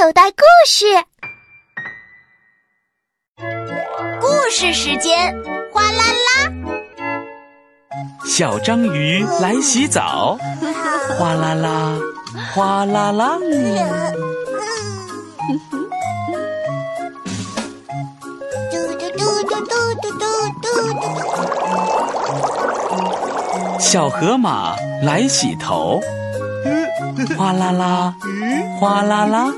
口袋故事。故事时间，哗啦啦！小章鱼来洗澡，哗啦啦，哗啦啦。小河马来洗头，哗啦啦，哗啦啦。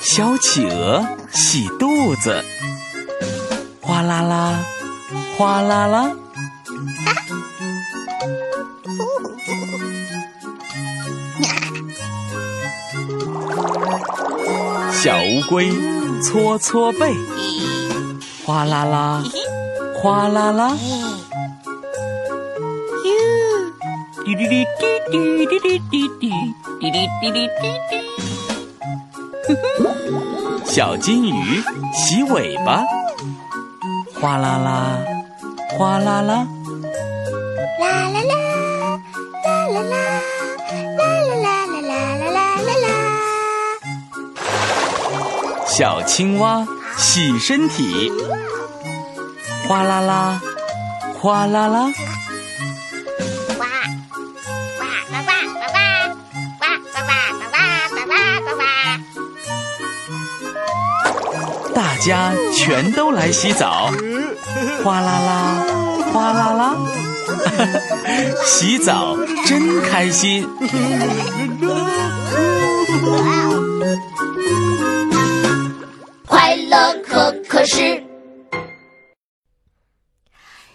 小企鹅洗肚子，哗啦啦，哗啦啦。小乌龟搓搓背，哗啦啦，哗啦啦。滴滴滴滴滴滴滴滴滴滴滴滴滴滴。小金鱼洗尾巴，哗啦啦，哗啦啦。啦啦啦，啦啦啦，啦啦啦啦啦啦啦啦啦。小青蛙洗身体，哗啦啦，哗啦啦。呱呱呱呱呱呱呱呱呱呱呱呱呱呱。大家全都来洗澡，哗啦啦，哗啦啦。洗澡真开心。快乐可可是。